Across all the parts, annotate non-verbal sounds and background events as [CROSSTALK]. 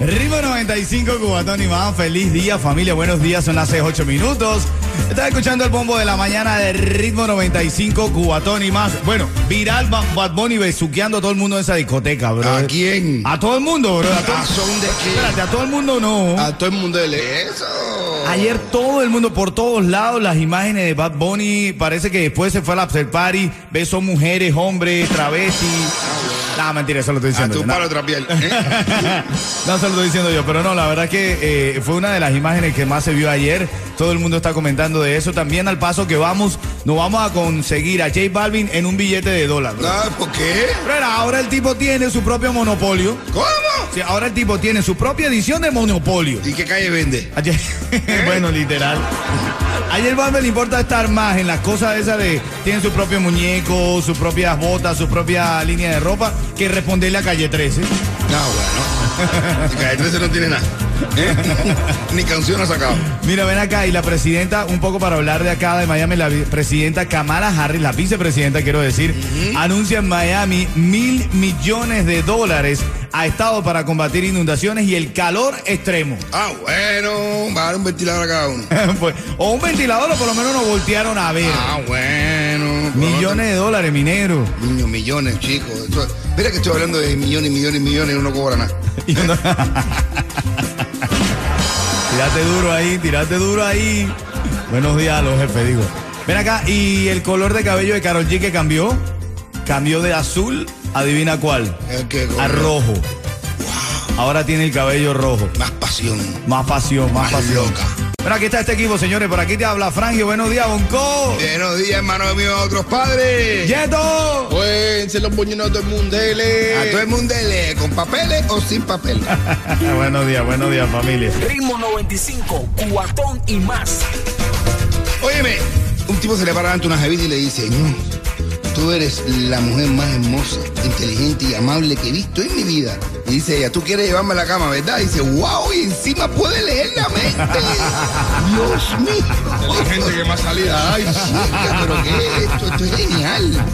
Ritmo 95, Cubatón y más. Feliz día, familia. Buenos días. Son las 6, 8 minutos. Estás escuchando el bombo de la mañana de Ritmo 95, Cubatón y más. Bueno, viral Ba- Bad Bunny besuqueando a todo el mundo en esa discoteca, bro. ¿A quién? A todo el mundo, bro. A, todo- ¿A son de qué? Espérate, a todo el mundo no. A todo el mundo de eso. Ayer todo el mundo, por todos lados, las imágenes de Bad Bunny, parece que después se fue al after party, besó mujeres, hombres, travestis. No, mentira, eso lo estoy A diciendo. tu yo, [LAUGHS] no. palo otra piel. ¿eh? no, se lo estoy diciendo yo, pero no, la verdad que eh, fue una de las imágenes que más se vio ayer. Todo el mundo está comentando de eso. También al paso que vamos, nos vamos a conseguir a J Balvin en un billete de dólar. Ah, ¿Por qué? Pero ahora el tipo tiene su propio monopolio. ¿Cómo? Sí, ahora el tipo tiene su propia edición de monopolio. ¿Y qué calle vende? Ayer, [LAUGHS] bueno, literal. Ayer Balvin le importa estar más en las cosas esas de tienen su propio muñeco, sus propias botas, su propia línea de ropa, que responderle a calle 13. No, bueno. Y calle 13 no tiene nada. ¿eh? [LAUGHS] Ni canción ha sacado. Mira, ven acá y la presidenta, un poco para hablar de acá de Miami, la presidenta Kamala Harris, la vicepresidenta quiero decir, anuncia en Miami mil millones de dólares a Estado para combatir inundaciones y el calor extremo. Ah, bueno. Va a dar un ventilador a cada uno. [LAUGHS] Pues, o un ventilador o por lo menos nos voltearon a ver. Ah, bueno. Millones de dólares, minero. Niños, millones, chicos. Esto- mira que estoy hablando de millones, millones, millones [LAUGHS] y uno cobra nada. Y uno- Tírate duro ahí, tírate duro ahí. Buenos días a los jefes, digo. Ven acá, y el color de cabello de Carol G que cambió, cambió de azul, adivina cuál, El que a rojo. Ahora tiene el cabello rojo. Más pasión. Más pasión, más, Más pasión. loca. Pero aquí está este equipo, señores. Por aquí te habla Frangio. Buenos días, Bonco. Buenos días, hermano mío, a otros padres. ¡Yeto! Pues se los boñinos a todo el mundo. dele. A todo el mundo, dele, con papeles o sin papeles. [LAUGHS] buenos días, buenos días, familia. Ritmo 95, cuatón y más. Óyeme, un tipo se le para ante una jevita y le dice, no, tú eres la mujer más hermosa, inteligente y amable que he visto en mi vida. Y dice ella, tú quieres llevarme a la cama, ¿verdad? Y dice, wow, y encima puede leer la mente. [LAUGHS] Dios mío. Hay gente que más salida. Ay, chica, pero ¿qué es esto? Esto es genial.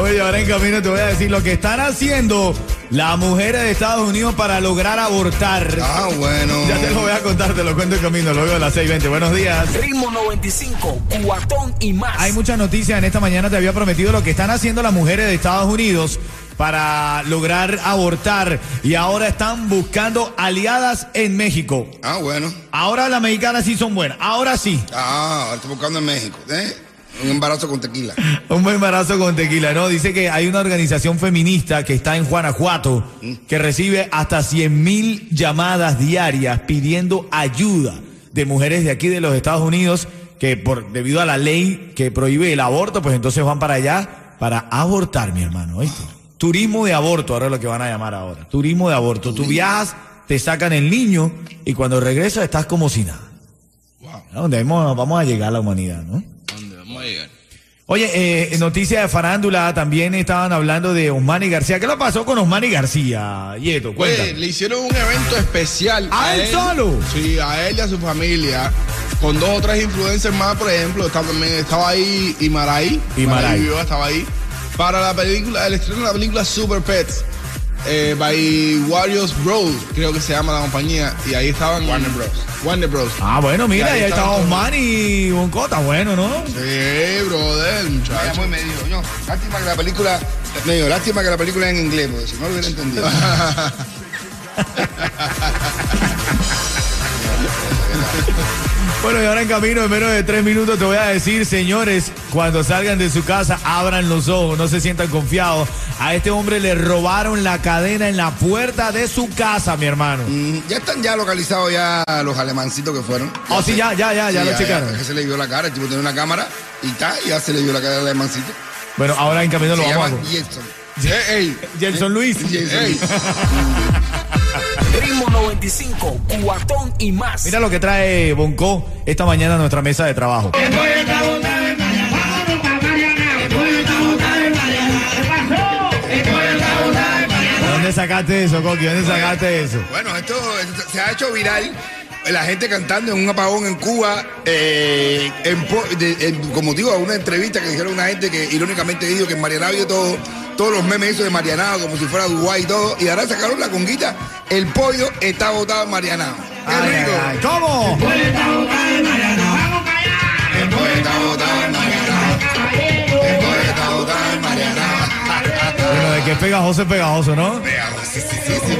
Oye, ahora en camino te voy a decir lo que están haciendo las mujeres de Estados Unidos para lograr abortar. Ah, bueno. Ya te lo voy a contar, te lo cuento en camino, luego de las 6.20. Buenos días. Ritmo 95, cuatón y más. Hay muchas noticias en esta mañana, te había prometido lo que están haciendo las mujeres de Estados Unidos para lograr abortar y ahora están buscando aliadas en México. Ah, bueno. Ahora las mexicanas sí son buenas, ahora sí. Ah, ahora estoy buscando en México. ¿eh? Un embarazo con tequila. [LAUGHS] Un buen embarazo con tequila, ¿no? Dice que hay una organización feminista que está en Guanajuato que recibe hasta 100 mil llamadas diarias pidiendo ayuda de mujeres de aquí de los Estados Unidos que por debido a la ley que prohíbe el aborto, pues entonces van para allá para abortar, mi hermano, ¿oíste? Turismo de aborto, ahora es lo que van a llamar ahora. Turismo de aborto. Tú viajas, te sacan el niño y cuando regresas estás como si nada. ¿A ¿Dónde vamos, vamos a llegar a la humanidad, no? ¿Dónde vamos a llegar? Oye, eh, noticia de farándula, también estaban hablando de Osmani García. ¿Qué le pasó con Osmani García? Yeto. Oye, le hicieron un evento especial. ¿A él solo? Sí, a él y a su familia. Con dos o tres influencers más, por ejemplo. Estaba, también estaba ahí. Imaray. Vivo estaba ahí. Para la película, el estreno de la película Super Pets. Eh, by Warriors Bros, creo que se llama la compañía. Y ahí estaban. Warner Bros. Warner Bros. Ah, bueno, mira, Y ahí ahí estaba estaban. Osmani y Boncota, bueno, ¿no? Sí, brother, muchacho. llamó y me dijo, no, lástima que la película, me dijo, lástima que la película es en inglés, porque si no lo hubiera entendido. [LAUGHS] [LAUGHS] Bueno, y ahora en camino, en menos de tres minutos, te voy a decir, señores, cuando salgan de su casa, abran los ojos, no se sientan confiados. A este hombre le robaron la cadena en la puerta de su casa, mi hermano. Mm, ya están ya localizados ya los alemancitos que fueron. Oh, sí, ya, ya, ya, ya lo checaron. es que se le vio la cara, el tipo tenía una cámara y ta, ya se le vio la cara al alemancito. Bueno, ahora en camino lo vamos a... Jason. Eh, ey, Gelson Luis. Jason. ey. [LAUGHS] Ritmo 95. 95, cuatón y más. Mira lo que trae Bonco esta mañana a nuestra mesa de trabajo. ¿Dónde sacaste eso, Coqui? ¿Dónde sacaste eso? Bueno, esto, esto se ha hecho viral. La gente cantando en un apagón en Cuba, eh, en po- de- en- como digo, una entrevista que dijeron una gente que irónicamente dijo que en Marianao vio todo, todos los memes esos de Marianao, como si fuera Dubái y todo, y ahora sacaron la conguita, el pollo está botado en Marianao. ¡Qué Ay, rico! ay, ay. ¿Cómo? El pollo está botado en Marianao. El pollo está botado en Marianao. Bueno, de que es pegajoso es pegajoso, ¿no? Sí, sí, sí, sí.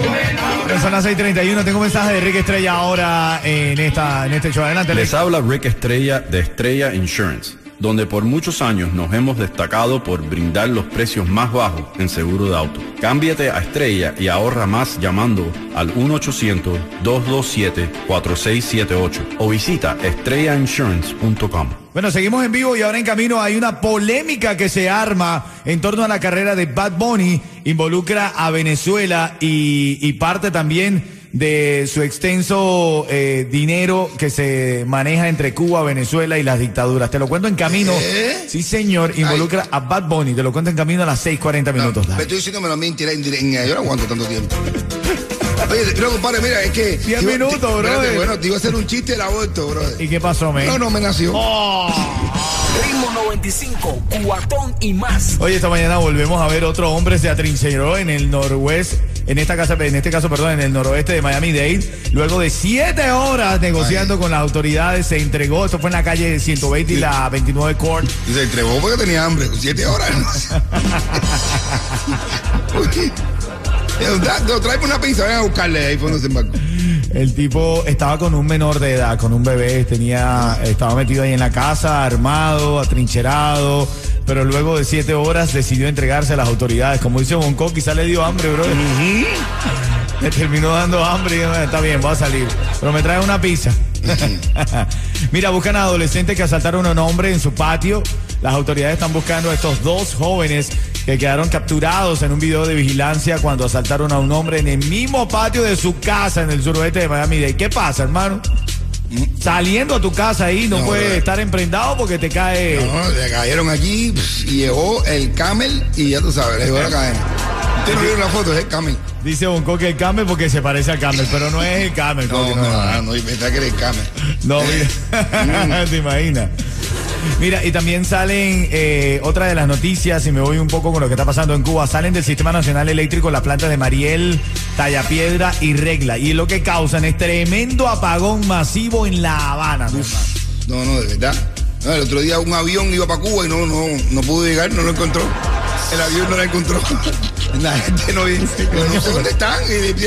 Son las 6:31. Tengo un mensaje de Rick Estrella ahora en, esta, en este show. Adelante, Les habla Rick Estrella de Estrella Insurance, donde por muchos años nos hemos destacado por brindar los precios más bajos en seguro de auto. Cámbiate a Estrella y ahorra más llamando al 1-800-227-4678 o visita estrellainsurance.com. Bueno, seguimos en vivo y ahora en camino hay una polémica que se arma en torno a la carrera de Bad Bunny. Involucra a Venezuela y, y parte también de su extenso eh, dinero que se maneja entre Cuba, Venezuela y las dictaduras. Te lo cuento en camino. ¿Eh? Sí, señor. Involucra a Bad Bunny. Te lo cuento en camino a las 6:40 minutos. Me estoy diciendo a mí en directo. Yo no aguanto tanto tiempo. Oye, no, compadre, mira, es que. Diez te iba- minutos, te- espérate, brother. Bueno, te iba a hacer un chiste del aborto, brother. ¿Y qué pasó, men? No, no me nació. Ritmo 95, cuatón y más. Hoy esta mañana volvemos a ver otro hombre se atrincheró en el noroeste, en esta casa, en este caso, perdón, en el noroeste de Miami Dade. Luego de siete horas negociando con las autoridades, se entregó. Esto fue en la calle 120 y la 29 Court. Y se entregó porque tenía hambre. Siete horas. [LAUGHS] Tráeme una pizza, ven a buscarle ahí fue donde se embarcó. El tipo estaba con un menor de edad, con un bebé, tenía, estaba metido ahí en la casa, armado, atrincherado, pero luego de siete horas decidió entregarse a las autoridades. Como dice Bonco, quizá le dio hambre, bro. Me terminó dando hambre y yo, está bien, voy a salir. Pero me trae una pizza. [LAUGHS] Mira, buscan a adolescentes que asaltaron a un hombre en su patio. Las autoridades están buscando a estos dos jóvenes que quedaron capturados en un video de vigilancia cuando asaltaron a un hombre en el mismo patio de su casa en el suroeste de Miami-Dade. ¿Qué pasa, hermano? Saliendo a tu casa ahí no, No, puedes estar emprendado porque te cae... No, le cayeron allí pff, y llegó el camel y ya tú sabes, le llegó la cadena. No la foto, es el camel. Dice Bonco que el camel porque se parece al camel, pero no es el camel. No, no, no, no, que era el camel. No, mira. [LAUGHS] ¿Te imaginas? Mira, y también salen eh, otra de las noticias, y me voy un poco con lo que está pasando en Cuba, salen del Sistema Nacional Eléctrico las plantas de Mariel, Tallapiedra y Regla. Y lo que causan es tremendo apagón masivo en La Habana. No, no, de verdad. No, el otro día un avión iba para Cuba y no, no, no pudo llegar, no lo encontró. El avión no lo encontró. [LAUGHS] La gente no, no sé dónde están.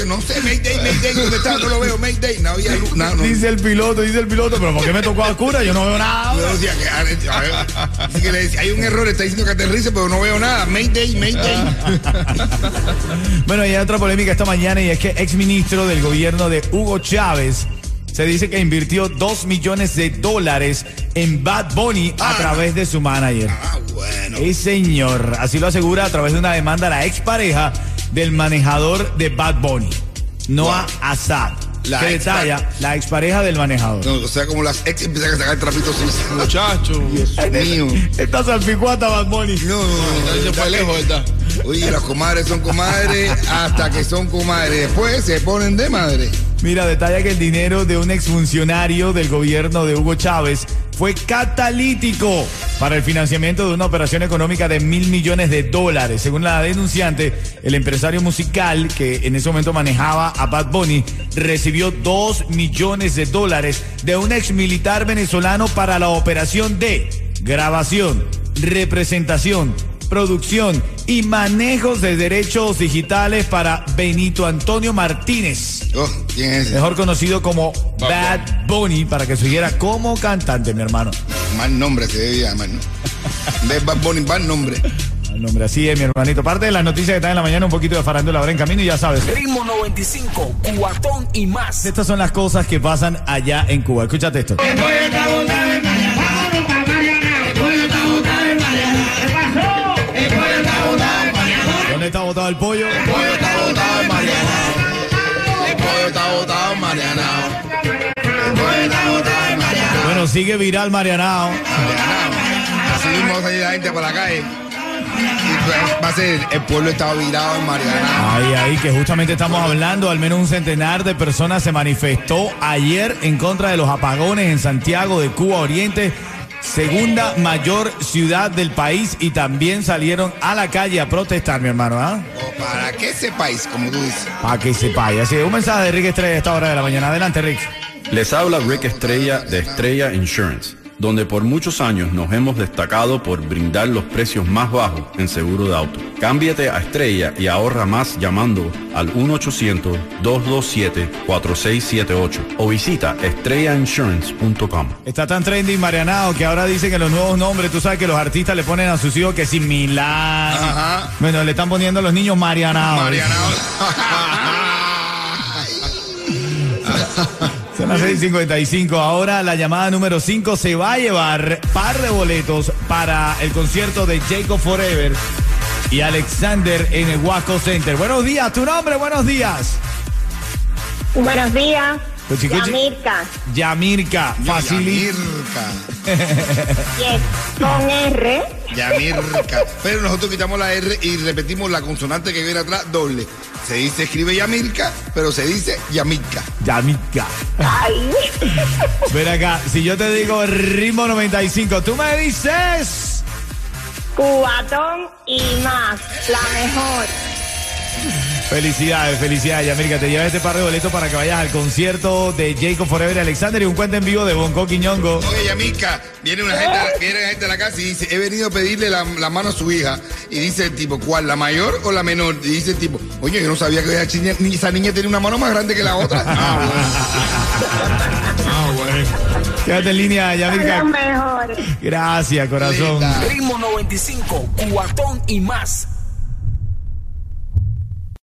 No sé, Mayday, Mayday, ¿dónde está? No lo veo, Mayday. No había luz, nada, no. Dice el piloto, dice el piloto, pero ¿por qué me tocó a cura? Yo no veo nada. Yo decía que, a ver, a ver, así que le decía, hay un error, está diciendo que aterrice, pero no veo nada. Mayday, Mayday. [LAUGHS] Bueno, y hay otra polémica esta mañana y es que exministro del gobierno de Hugo Chávez se dice que invirtió dos millones de dólares en Bad Bunny a Ah. través de su manager. Ah, bueno. Sí, señor. Así lo asegura a través de una demanda la expareja del manejador de Bad Bunny, Noah Assad. La que detalla la expareja del manejador. No, o sea, como las ex empiezan a sacar trapitos sucios. Muchacho. Dios [LAUGHS] mío. Esta salpicuata Bad Bunny. No, no, no. Se fue lejos, ¿verdad? Oye, las comadres son comadres hasta que son comadres. Después se ponen de madre. Mira, detalla que el dinero de un exfuncionario del gobierno de Hugo Chávez fue catalítico para el financiamiento de una operación económica de mil millones de dólares. Según la denunciante, el empresario musical que en ese momento manejaba a Bad Bunny recibió dos millones de dólares de un ex militar venezolano para la operación de grabación, representación, producción y manejos de derechos digitales para Benito Antonio Martínez Oh, ¿quién es mejor conocido como Bad Bunny, para que siguiera como cantante, mi hermano. Mal nombre se debe llamar, ¿no? De Bad Bunny, mal nombre. El nombre así es, mi hermanito. Parte de las noticias que están en la mañana, un poquito de farándula ahora en camino y ya sabes. Ritmo 95, cuatón y más. Estas son las cosas que pasan allá en Cuba. Escúchate esto. Está botado el pollo. El pollo está botado en Mariana. El pollo está botado en Mariana. El pollo está botado en Mariana. Bueno, sigue viral Marianao. Así mismo va la gente por la calle. Eh. Pues, va a ser, el pueblo está virado en Mariana. Ahí, ahí, que justamente estamos hablando, al menos un centenar de personas se manifestó ayer en contra de los apagones en Santiago de Cuba Oriente segunda mayor ciudad del país, y también salieron a la calle a protestar, mi hermano, ¿ah? O para que ese país, como tú dices. Para que sepáis. Así, un mensaje de Rick Estrella a esta hora de la mañana. Adelante, Rick. Les habla Rick Estrella de Estrella Insurance, donde por muchos años nos hemos destacado por brindar los precios más bajos en seguro de auto. Cámbiate a Estrella y ahorra más llamando al 1-800-227-4678 o visita estrellainsurance.com. Está tan trendy Marianao que ahora dicen que los nuevos nombres, tú sabes que los artistas le ponen a sus hijos que sin Milán. Ajá. Bueno, le están poniendo a los niños Marianao. Mariana. [LAUGHS] Son las 6:55. Ahora la llamada número 5 se va a llevar par de boletos para el concierto de Jacob Forever y Alexander en el Waco Center. Buenos días, tu nombre, buenos días. Buenos días. Yamirka. Yamirka, facilito. Yamirka. [LAUGHS] Yes. Con R. Yamirka. Pero nosotros quitamos la R y repetimos la consonante que viene atrás doble. Se dice, escribe Yamirka, pero se dice Yamirka. Yamirka. Ay. [LAUGHS] Ven acá, si yo te digo ritmo 95, tú me dices. Cubatón y más. La mejor. Felicidades, felicidades, Yamirka. Te llevas este par de boletos para que vayas al concierto de Jacob Forever y Alexander y un cuento en vivo de Bonco Quiñongo. Oye, Yamirka, viene una gente, viene una gente a la casa y dice, he venido a pedirle la, la mano a su hija. Y dice el tipo, ¿cuál? ¿La mayor o la menor? Y dice el tipo, oye, yo no sabía que esa, chiña- ni- esa niña tiene una mano más grande que la otra. [LAUGHS] Ah, bueno. Ah, bueno. Quédate en línea, mejor. Gracias, corazón. Linda. Ritmo 95, cuatón y más.